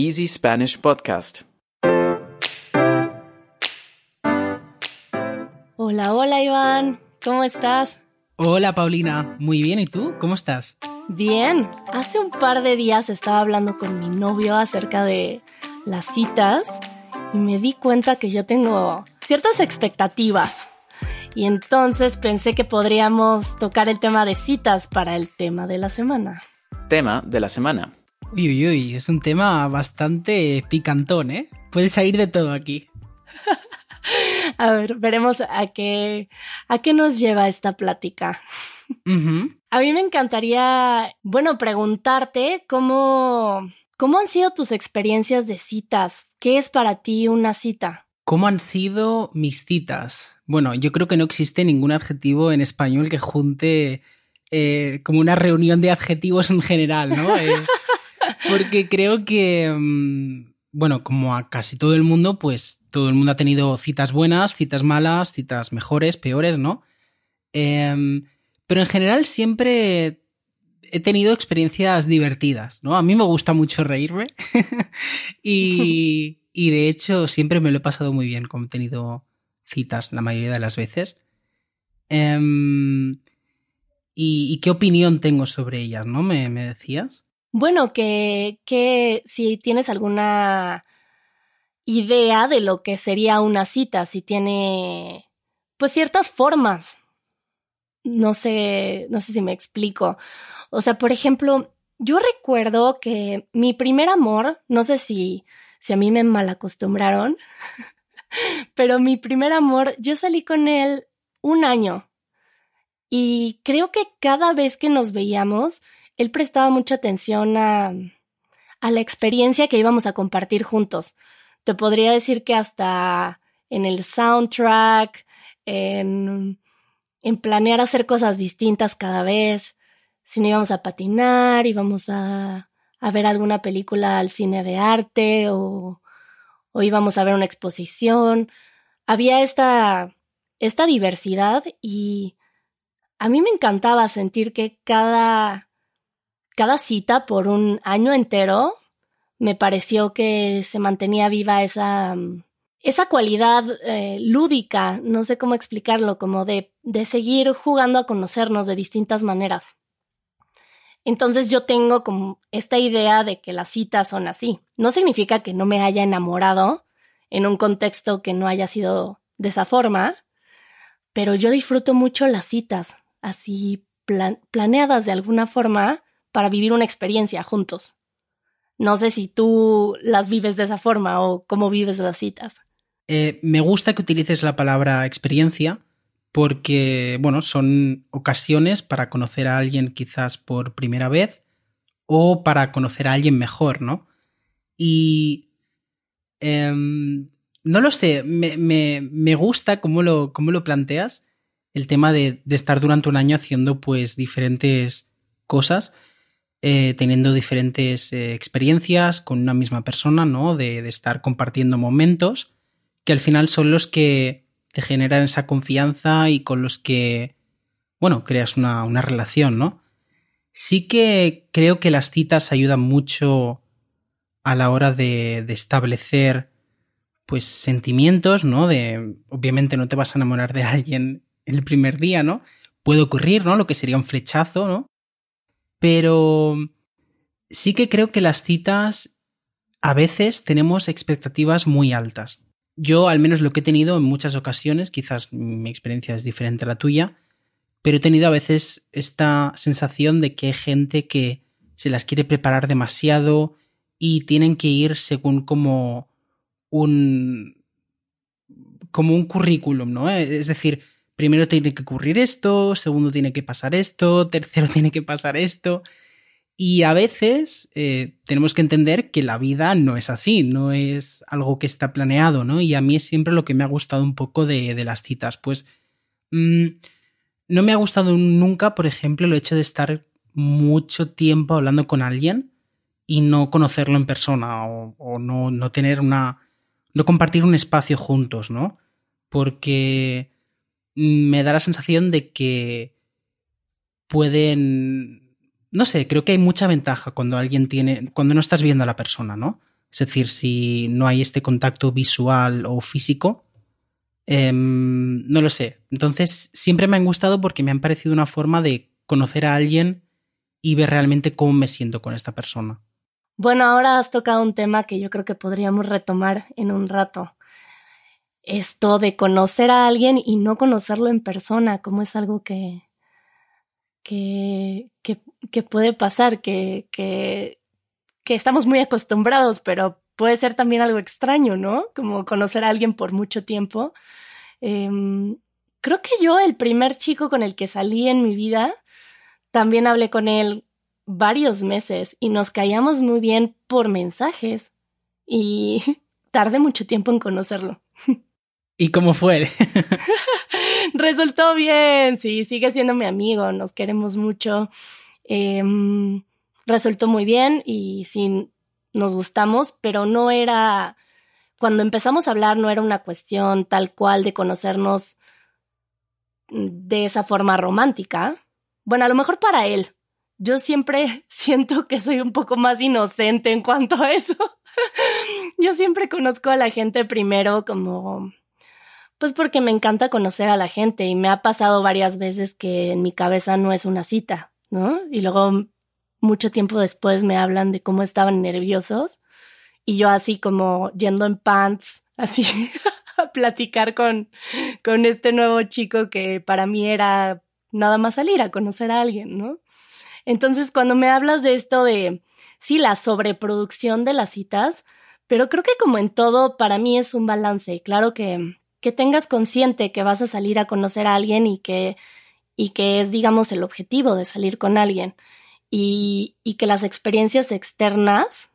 Easy Spanish Podcast. Hola, hola Iván, ¿cómo estás? Hola Paulina, muy bien, ¿y tú? ¿Cómo estás? Bien, hace un par de días estaba hablando con mi novio acerca de las citas y me di cuenta que yo tengo ciertas expectativas. Y entonces pensé que podríamos tocar el tema de citas para el tema de la semana. Tema de la semana. Uy, uy, uy, es un tema bastante picantón, ¿eh? Puede salir de todo aquí. a ver, veremos a qué, a qué nos lleva esta plática. A mí me encantaría, bueno, preguntarte cómo, cómo han sido tus experiencias de citas. ¿Qué es para ti una cita? ¿Cómo han sido mis citas? Bueno, yo creo que no existe ningún adjetivo en español que junte eh, como una reunión de adjetivos en general, ¿no? Eh, porque creo que, mm, bueno, como a casi todo el mundo, pues todo el mundo ha tenido citas buenas, citas malas, citas mejores, peores, ¿no? Em, pero en general siempre he tenido experiencias divertidas, ¿no? A mí me gusta mucho reírme y, y de hecho siempre me lo he pasado muy bien, como he tenido citas la mayoría de las veces. Em, y, qué opinión tengo sobre ellas, no? ¿Me, decías? Bueno, que, que si tienes alguna idea de lo que sería una cita, si tiene pues ciertas formas. No sé, no sé si me explico. O sea, por ejemplo, yo recuerdo que mi primer amor, no sé si si a mí me malacostumbraron. Pero mi primer amor, yo salí con él un año. Y creo que cada vez que nos veíamos, él prestaba mucha atención a, la experiencia que íbamos a compartir juntos. Te podría decir que hasta en el soundtrack, en, en planear hacer cosas distintas cada vez. Si no íbamos a patinar, íbamos a, a ver alguna película al cine de arte o, o íbamos a ver una exposición. Había esta, esta diversidad y a mí me encantaba sentir que cada, cada cita por un año entero me pareció que se mantenía viva esa, esa cualidad eh, lúdica, no sé cómo explicarlo, como de, de seguir jugando a conocernos de distintas maneras. Entonces yo tengo como esta idea de que las citas son así. No significa que no me haya enamorado en un contexto que no haya sido de esa forma, pero yo disfruto mucho las citas, así planeadas de alguna forma para vivir una experiencia juntos. No sé si tú las vives de esa forma o cómo vives las citas. Eh, me gusta que utilices la palabra experiencia porque, bueno, son ocasiones para conocer a alguien quizás por primera vez o para conocer a alguien mejor, ¿no? Y... Em, no lo sé, me, me, gusta cómo lo, cómo lo planteas, el tema de, de, estar durante un año haciendo pues diferentes cosas, eh, teniendo diferentes eh, experiencias con una misma persona, ¿no? De, de estar compartiendo momentos que al final son los que te generan esa confianza y con los que, bueno, creas una, relación, ¿no? Sí que creo que las citas ayudan mucho a la hora de, establecer, pues, sentimientos, ¿no? De, obviamente no te vas a enamorar de alguien el primer día, ¿no? Puede ocurrir, ¿no? Lo que sería un flechazo, ¿no? Pero sí que creo que las citas a veces tenemos expectativas muy altas yo al menos lo que he tenido en muchas ocasiones, quizás mi experiencia es diferente a la tuya, pero he tenido a veces esta sensación de que hay gente que se las quiere preparar demasiado y tienen que ir según como un como un currículum, ¿no? Es decir, primero tiene que ocurrir esto, segundo tiene que pasar esto, tercero tiene que pasar esto. Y a veces eh, tenemos que entender que la vida no es así, no es algo que está planeado, ¿no? Y a mí es siempre lo que me ha gustado un poco de, las citas. Pues mm, no me ha gustado nunca, por ejemplo, el hecho de estar mucho tiempo hablando con alguien y no conocerlo en persona o, no, no tener una... no compartir un espacio juntos, ¿no? Porque me da la sensación de que pueden no sé, creo que hay mucha ventaja cuando alguien tiene, cuando no estás viendo a la persona, ¿no? Es decir, si no hay este contacto visual o físico, em, no lo sé. Entonces, siempre me han gustado porque me han parecido una forma de conocer a alguien y ver realmente cómo me siento con esta persona. Bueno, ahora has tocado un tema que yo creo que podríamos retomar en un rato. Esto de conocer a alguien y no conocerlo en persona, como es algo que, que, que, puede pasar, que, que, estamos muy acostumbrados, pero puede ser también algo extraño, ¿no? Como conocer a alguien por mucho tiempo. Em, creo que yo, el primer chico con el que salí en mi vida, también hablé con él varios meses y nos caíamos muy bien por mensajes y tardé mucho tiempo en conocerlo. ¿Y cómo fue? Resultó bien, sí, sigue siendo mi amigo, nos queremos mucho. Em, resultó muy bien y sí, nos gustamos, pero no era, cuando empezamos a hablar no era una cuestión tal cual de conocernos de esa forma romántica. Bueno, a lo mejor para él. Yo siempre siento que soy un poco más inocente en cuanto a eso. Yo siempre conozco a la gente primero como pues porque me encanta conocer a la gente y me ha pasado varias veces que en mi cabeza no es una cita, ¿no? Y luego mucho tiempo después me hablan de cómo estaban nerviosos y yo así como yendo en pants, así a platicar con, con este nuevo chico que para mí era nada más salir a conocer a alguien, ¿no? Entonces cuando me hablas de esto de, sí, la sobreproducción de las citas, pero creo que como en todo, para mí es un balance. Claro que que tengas consciente que vas a salir a conocer a alguien y que, y que es, digamos, el objetivo de salir con alguien. Y, y que las experiencias externas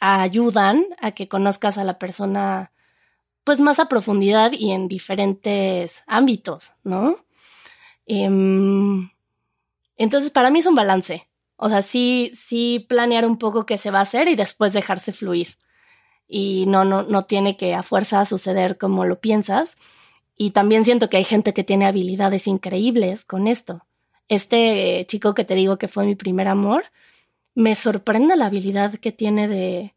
ayudan a que conozcas a la persona pues más a profundidad y en diferentes ámbitos, ¿no? Em, entonces, para mí es un balance. O sea, sí, sí planear un poco qué se va a hacer y después dejarse fluir y no, no, no tiene que a fuerza suceder como lo piensas. Y también siento que hay gente que tiene habilidades increíbles con esto. Este chico que te digo que fue mi primer amor, me sorprende la habilidad que tiene de,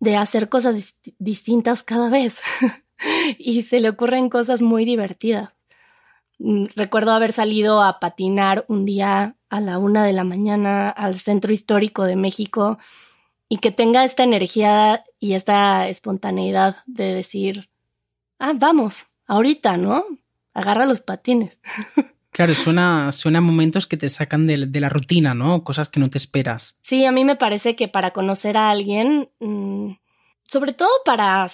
de hacer cosas distintas cada vez. y se le ocurren cosas muy divertidas. Mm, recuerdo haber salido a patinar un día a la una de la mañana al centro histórico de México y que tenga esta energía y esta espontaneidad de decir, ah, vamos, ahorita, ¿no? Agarra los patines. Claro, suena, suena momentos que te sacan de, la rutina, ¿no? Cosas que no te esperas. Sí, a mí me parece que para conocer a alguien, mm, sobre todo para,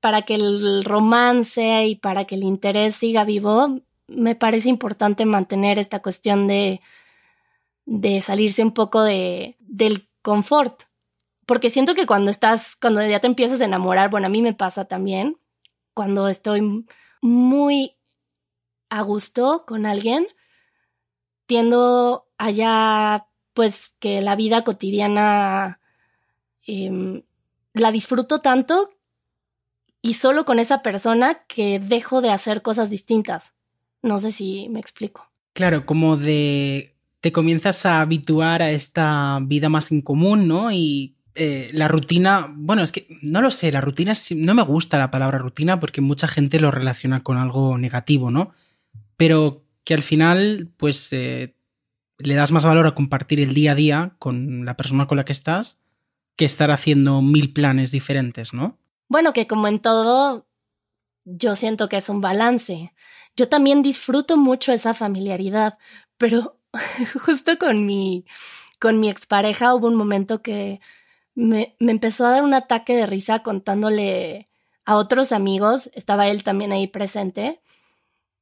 para que el romance y para que el interés siga vivo, me parece importante mantener esta cuestión de, de salirse un poco de, del confort, porque siento que cuando estás, cuando ya te empiezas a enamorar, bueno, a mí me pasa también, cuando estoy muy a gusto con alguien, tiendo allá, pues que la vida cotidiana em, la disfruto tanto y solo con esa persona que dejo de hacer cosas distintas. No sé si me explico. Claro, como de te comienzas a habituar a esta vida más en común, ¿no? Y eh, la rutina, bueno, es que no lo sé, la rutina, no me gusta la palabra rutina porque mucha gente lo relaciona con algo negativo, ¿no? Pero que al final, pues, eh, le das más valor a compartir el día a día con la persona con la que estás que estar haciendo mil planes diferentes, ¿no? Bueno, que como en todo, yo siento que es un balance. Yo también disfruto mucho esa familiaridad, pero justo con mi, con mi expareja hubo un momento que me, me empezó a dar un ataque de risa contándole a otros amigos, estaba él también ahí presente,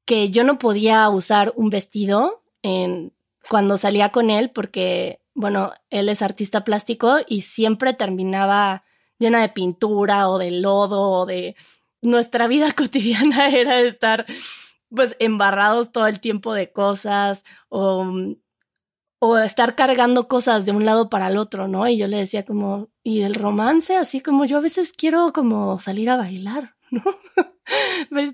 que yo no podía usar un vestido en, cuando salía con él porque, bueno, él es artista plástico y siempre terminaba llena de pintura o de lodo o de... Nuestra vida cotidiana era estar pues embarrados todo el tiempo de cosas o o estar cargando cosas de un lado para el otro, ¿no? Y yo le decía como, y el romance, así como yo a veces quiero como salir a bailar, ¿no?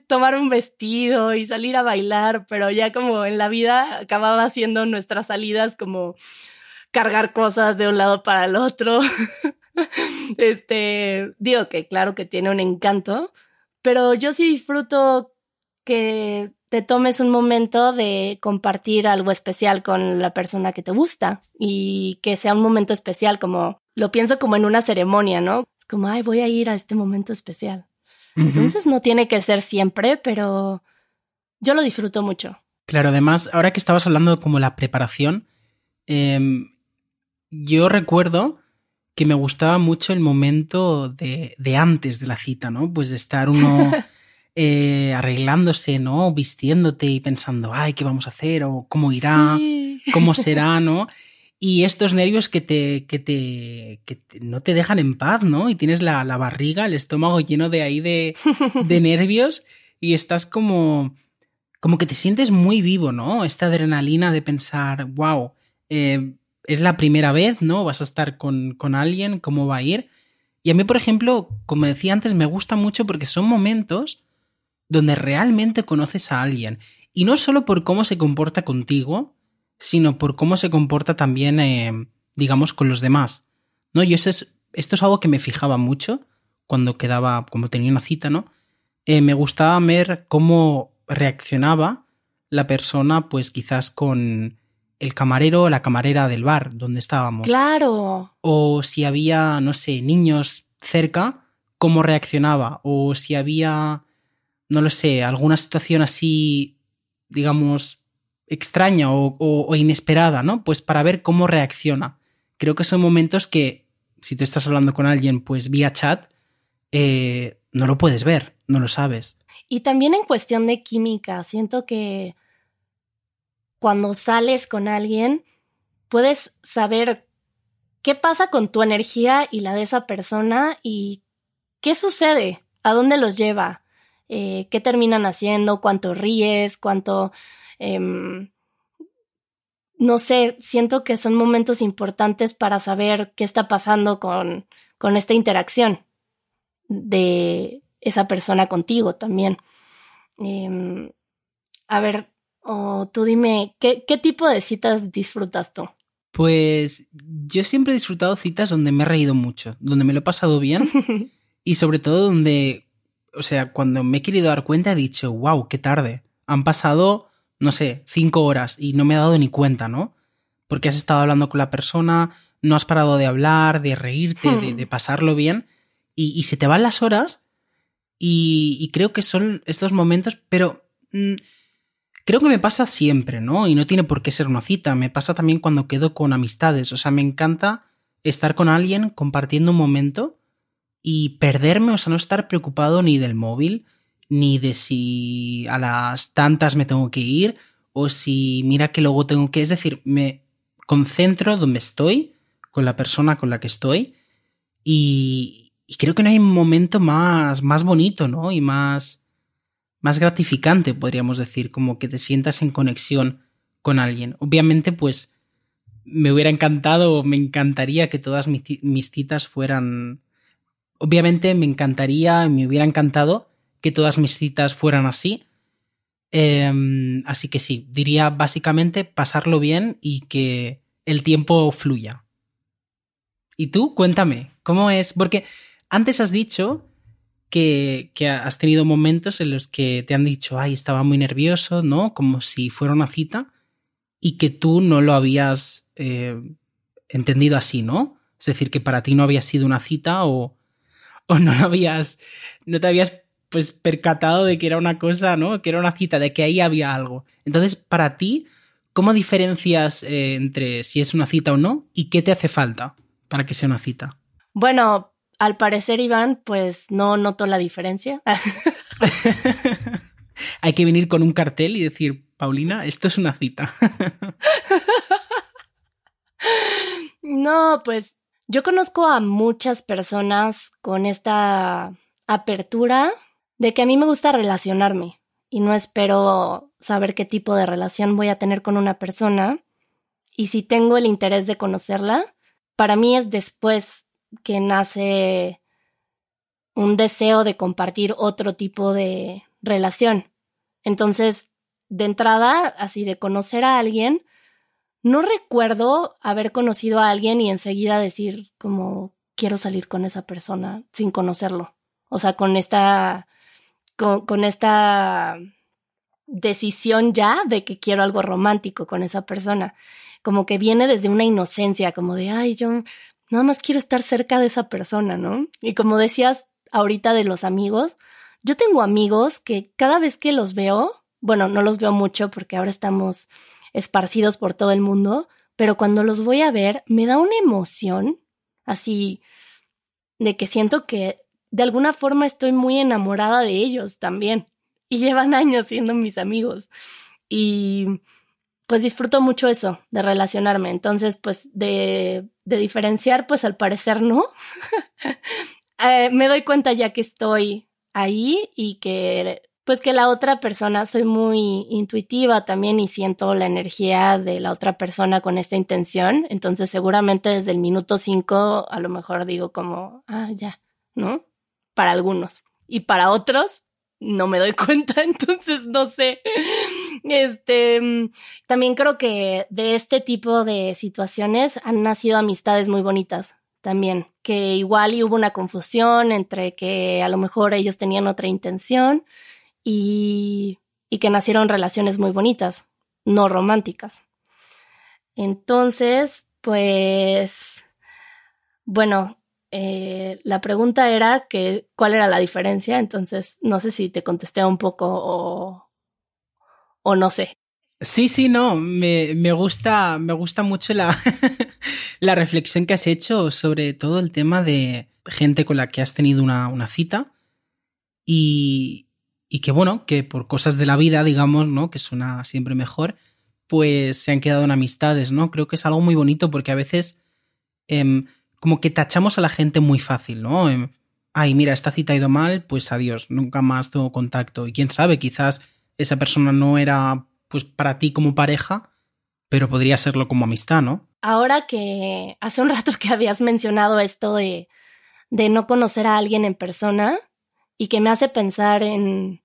Tomar un vestido y salir a bailar, pero ya como en la vida acababa haciendo nuestras salidas como cargar cosas de un lado para el otro. este, digo que claro que tiene un encanto, pero yo sí disfruto que te tomes un momento de compartir algo especial con la persona que te gusta y que sea un momento especial, como lo pienso como en una ceremonia, ¿no? Como, ay, voy a ir a este momento especial. Entonces no tiene que ser siempre, pero yo lo disfruto mucho. Claro, además, ahora que estabas hablando como la preparación, em, yo recuerdo que me gustaba mucho el momento de, de antes de la cita, ¿no? Pues de estar uno eh, arreglándose, ¿no? Vistiéndote y pensando, ay, ¿qué vamos a hacer? O cómo irá, cómo será, ¿no? Y estos nervios que te, que te, que no te dejan en paz, ¿no? Y tienes la, la barriga, el estómago lleno de ahí de, de nervios y estás como, como que te sientes muy vivo, ¿no? Esta adrenalina de pensar, wow, eh, es la primera vez, ¿no? Vas a estar con, con alguien, ¿cómo va a ir? Y a mí, por ejemplo, como decía antes, me gusta mucho porque son momentos donde realmente conoces a alguien. Y no solo por cómo se comporta contigo, sino por cómo se comporta también, eh, digamos, con los demás. ¿No? Yo es, esto es algo que me fijaba mucho cuando quedaba, como tenía una cita, ¿no? Eh, me gustaba ver cómo reaccionaba la persona, pues quizás con el camarero o la camarera del bar donde estábamos. Claro. O si había, no sé, niños cerca, cómo reaccionaba. O si había no lo sé, alguna situación así, digamos, extraña o, inesperada, ¿no? Pues para ver cómo reacciona. Creo que son momentos que, si tú estás hablando con alguien, pues vía chat, eh, no lo puedes ver, no lo sabes. Y también en cuestión de química, siento que cuando sales con alguien, puedes saber qué pasa con tu energía y la de esa persona y qué sucede, a dónde los lleva. Eh, qué terminan haciendo, cuánto ríes, cuánto... Em, no sé, siento que son momentos importantes para saber qué está pasando con, con esta interacción de esa persona contigo también. Em, a ver, tú dime, ¿qué, ¿qué tipo de citas disfrutas tú? Pues yo siempre he disfrutado citas donde me he reído mucho, donde me lo he pasado bien y sobre todo donde o sea, cuando me he querido dar cuenta he dicho, wow, qué tarde. Han pasado, no sé, cinco horas y no me he dado ni cuenta, ¿no? Porque has estado hablando con la persona, no has parado de hablar, de reírte, de, hmm. pasarlo bien, y, se te van las horas, y, creo que son estos momentos, pero mm, creo que me pasa siempre, ¿no? Y no tiene por qué ser una cita, me pasa también cuando quedo con amistades, o sea, me encanta estar con alguien compartiendo un momento y perderme, o sea, no estar preocupado ni del móvil, ni de si a las tantas me tengo que ir, o si mira que luego tengo que, es decir, me concentro donde estoy, con la persona con la que estoy, y, y creo que no hay un momento más, más bonito, ¿no? Y más, más gratificante, podríamos decir, como que te sientas en conexión con alguien. Obviamente, pues, me hubiera encantado, me encantaría que todas mis citas fueran Obviamente me encantaría, me hubiera encantado que todas mis citas fueran así. Em, así que sí, diría básicamente pasarlo bien y que el tiempo fluya. ¿Y tú? Cuéntame, ¿cómo es? Porque antes has dicho que, que, has tenido momentos en los que te han dicho, ay, estaba muy nervioso, ¿no? Como si fuera una cita, y que tú no lo habías eh, entendido así, ¿no? Es decir, que para ti no había sido una cita o, o no lo habías, no te habías pues percatado de que era una cosa, ¿no? Que era una cita, de que ahí había algo. Entonces, para ti, ¿cómo diferencias eh, entre si es una cita o no? ¿Y qué te hace falta para que sea una cita? Bueno, al parecer, Iván, pues no noto la diferencia. Hay que venir con un cartel y decir, Paulina, esto es una cita. no, pues yo conozco a muchas personas con esta apertura de que a mí me gusta relacionarme y no espero saber qué tipo de relación voy a tener con una persona. Y si tengo el interés de conocerla, para mí es después que nace un deseo de compartir otro tipo de relación. Entonces, de entrada, así de conocer a alguien, no recuerdo haber conocido a alguien y enseguida decir como quiero salir con esa persona sin conocerlo. O sea, con esta, con, esta decisión ya de que quiero algo romántico con esa persona. Como que viene desde una inocencia, como de, ay, yo nada más quiero estar cerca de esa persona, ¿no? Y como decías ahorita de los amigos, yo tengo amigos que cada vez que los veo, bueno, no los veo mucho porque ahora estamos esparcidos por todo el mundo, pero cuando los voy a ver me da una emoción así de que siento que de alguna forma estoy muy enamorada de ellos también y llevan años siendo mis amigos. Y pues disfruto mucho eso, de relacionarme. Entonces, pues de, de diferenciar, pues al parecer no. eh, me doy cuenta ya que estoy ahí y que pues que la otra persona, soy muy intuitiva también y siento la energía de la otra persona con esta intención. Entonces seguramente desde el minuto cinco a lo mejor digo como, ah, ya, ¿no? Para algunos. Y para otros, no me doy cuenta, entonces no sé. Este, mm, también creo que de este tipo de situaciones han nacido amistades muy bonitas también, que igual hubo una confusión entre que a lo mejor ellos tenían otra intención y, y que nacieron relaciones muy bonitas, no románticas. Entonces, pues, bueno, eh, la pregunta era que cuál era la diferencia, entonces no sé si te contesté un poco o, o no sé. Sí, sí, no, me, me gusta, me gusta mucho la, la reflexión que has hecho sobre todo el tema de gente con la que has tenido una, una cita y, y que bueno, que por cosas de la vida, digamos, ¿no? Que suena siempre mejor, pues se han quedado en amistades, ¿no? Creo que es algo muy bonito porque a veces eh, como que tachamos a la gente muy fácil, ¿no? Em, Ay, mira, esta cita ha ido mal, pues adiós, nunca más tengo contacto. Y quién sabe, quizás esa persona no era pues para ti como pareja, pero podría serlo como amistad, ¿no? Ahora que hace un rato que habías mencionado esto de, de no conocer a alguien en persona y que me hace pensar en,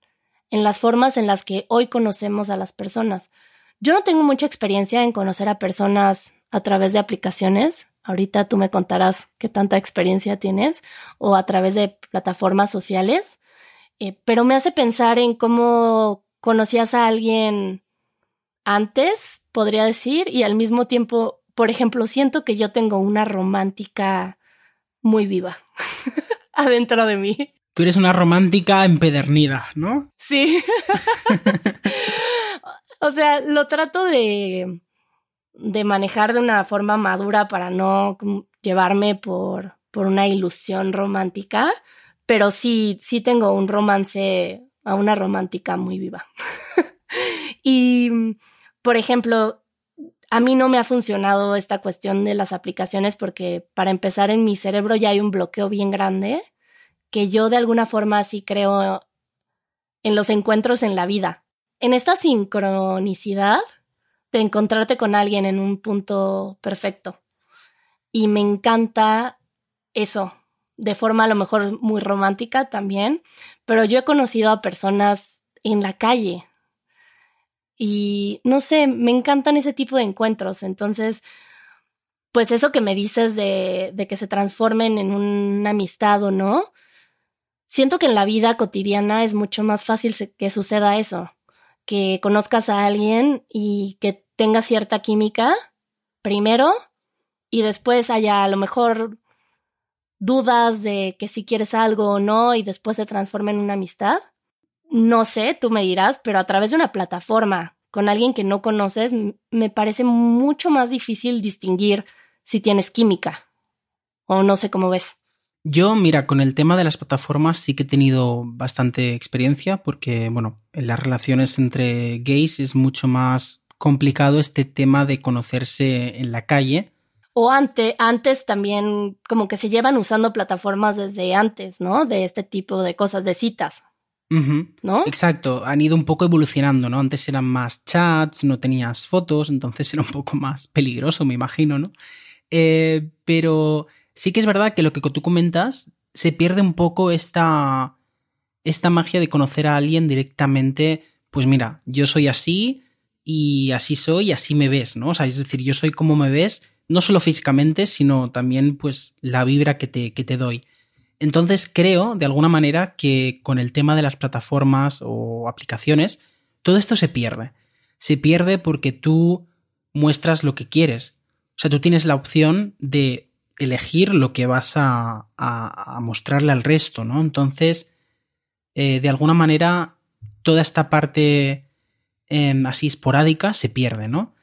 en las formas en las que hoy conocemos a las personas. Yo no tengo mucha experiencia en conocer a personas a través de aplicaciones. Ahorita tú me contarás qué tanta experiencia tienes o a través de plataformas sociales, eh, pero me hace pensar en cómo conocías a alguien antes, podría decir, y al mismo tiempo, por ejemplo, siento que yo tengo una romántica muy viva adentro de mí. Tú eres una romántica empedernida, ¿no? Sí. o sea, lo trato de de manejar de una forma madura para no llevarme por, por una ilusión romántica, pero sí, sí tengo un romance, a una romántica muy viva. y, por ejemplo, a mí no me ha funcionado esta cuestión de las aplicaciones porque para empezar en mi cerebro ya hay un bloqueo bien grande que yo de alguna forma sí creo en los encuentros en la vida. En esta sincronicidad de encontrarte con alguien en un punto perfecto. Y me encanta eso, de forma a lo mejor muy romántica también, pero yo he conocido a personas en la calle y no sé, me encantan ese tipo de encuentros. Entonces, pues eso que me dices de, de que se transformen en una amistad o no, siento que en la vida cotidiana es mucho más fácil que suceda eso, que conozcas a alguien y que tenga cierta química primero y después haya a lo mejor dudas de que si quieres algo o no y después se transforme en una amistad. No sé, tú me dirás, pero a través de una plataforma con alguien que no conoces, me parece mucho más difícil distinguir si tienes química o no sé cómo ves. Yo, mira, con el tema de las plataformas sí que he tenido bastante experiencia porque, bueno, en las relaciones entre gays es mucho más complicado este tema de conocerse en la calle. O antes, antes también como que se llevan usando plataformas desde antes, ¿no? De este tipo de cosas, de citas. ¿No? Exacto, han ido un poco evolucionando, ¿no? Antes eran más chats, no tenías fotos, entonces era un poco más peligroso, me imagino, ¿no? Eh, pero sí que es verdad que lo que tú comentas, se pierde un poco esta, esta magia de conocer a alguien directamente, pues mira, yo soy así, y así soy y así me ves, ¿no? O sea, es decir, yo soy como me ves, no solo físicamente, sino también pues la vibra que te, que te doy. Entonces creo, de alguna manera, que con el tema de las plataformas o aplicaciones, todo esto se pierde. Se pierde porque tú muestras lo que quieres. O sea, tú tienes la opción de elegir lo que vas a, mostrarle al resto, ¿no? Entonces, eh, de alguna manera, toda esta parte em, así esporádica se pierde, ¿no?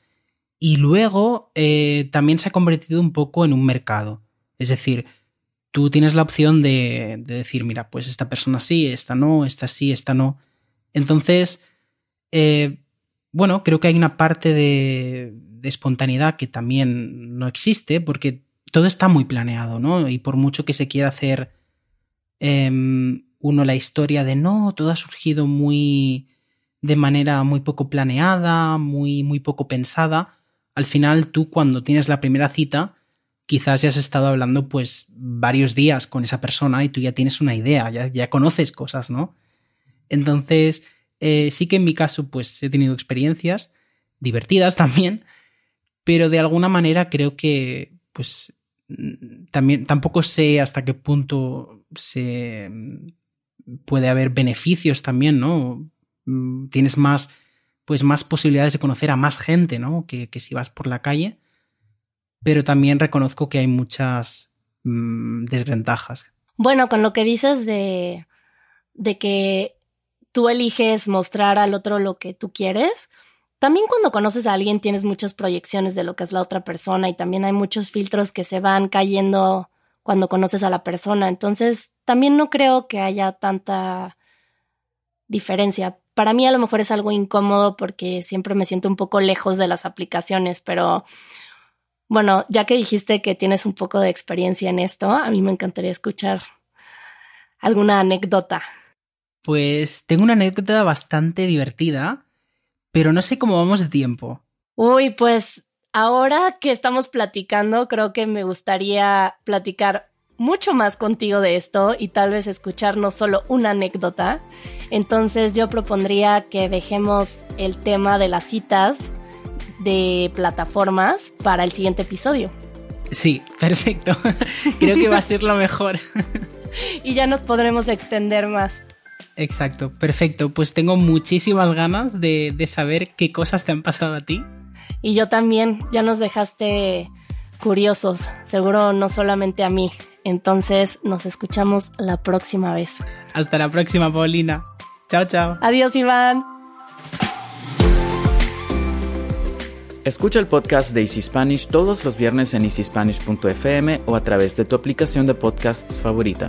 Y luego eh, también se ha convertido un poco en un mercado. Es decir, tú tienes la opción de, decir, mira, pues esta persona sí, esta no, esta sí, esta no. Entonces, eh, bueno, creo que hay una parte de, espontaneidad que también no existe porque todo está muy planeado, ¿no? Y por mucho que se quiera hacer em, uno la historia de no, todo ha surgido muy de manera muy poco planeada, muy, muy poco pensada, al final tú cuando tienes la primera cita, quizás ya has estado hablando pues varios días con esa persona y tú ya tienes una idea, ya, ya conoces cosas, ¿no? Entonces, eh, sí que en mi caso pues he tenido experiencias divertidas también, pero de alguna manera creo que pues también tampoco sé hasta qué punto se puede haber beneficios también, ¿no? Mm, tienes más pues más posibilidades de conocer a más gente, ¿no? Que, si vas por la calle. Pero también reconozco que hay muchas mm, desventajas. Bueno, con lo que dices de, de que tú eliges mostrar al otro lo que tú quieres, también cuando conoces a alguien tienes muchas proyecciones de lo que es la otra persona y también hay muchos filtros que se van cayendo cuando conoces a la persona. Entonces, también no creo que haya tanta diferencia para mí a lo mejor es algo incómodo porque siempre me siento un poco lejos de las aplicaciones, pero bueno, ya que dijiste que tienes un poco de experiencia en esto, a mí me encantaría escuchar alguna anécdota. Pues tengo una anécdota bastante divertida, pero no sé cómo vamos de tiempo. Uy, pues ahora que estamos platicando, creo que me gustaría platicar mucho más contigo de esto y tal vez escuchar no solo una anécdota. Entonces yo propondría que dejemos el tema de las citas de plataformas para el siguiente episodio. Sí, perfecto. Creo que va a ser lo mejor. y ya nos podremos extender más. Exacto, perfecto. Pues tengo muchísimas ganas de, de saber qué cosas te han pasado a ti. Y yo también, ya nos dejaste curiosos, seguro no solamente a mí. Entonces nos escuchamos la próxima vez. Hasta la próxima, Paulina. Chao, chao. Adiós, Iván. Escucha el podcast de Easy Spanish todos los viernes en easyspanish.fm o a través de tu aplicación de podcasts favorita.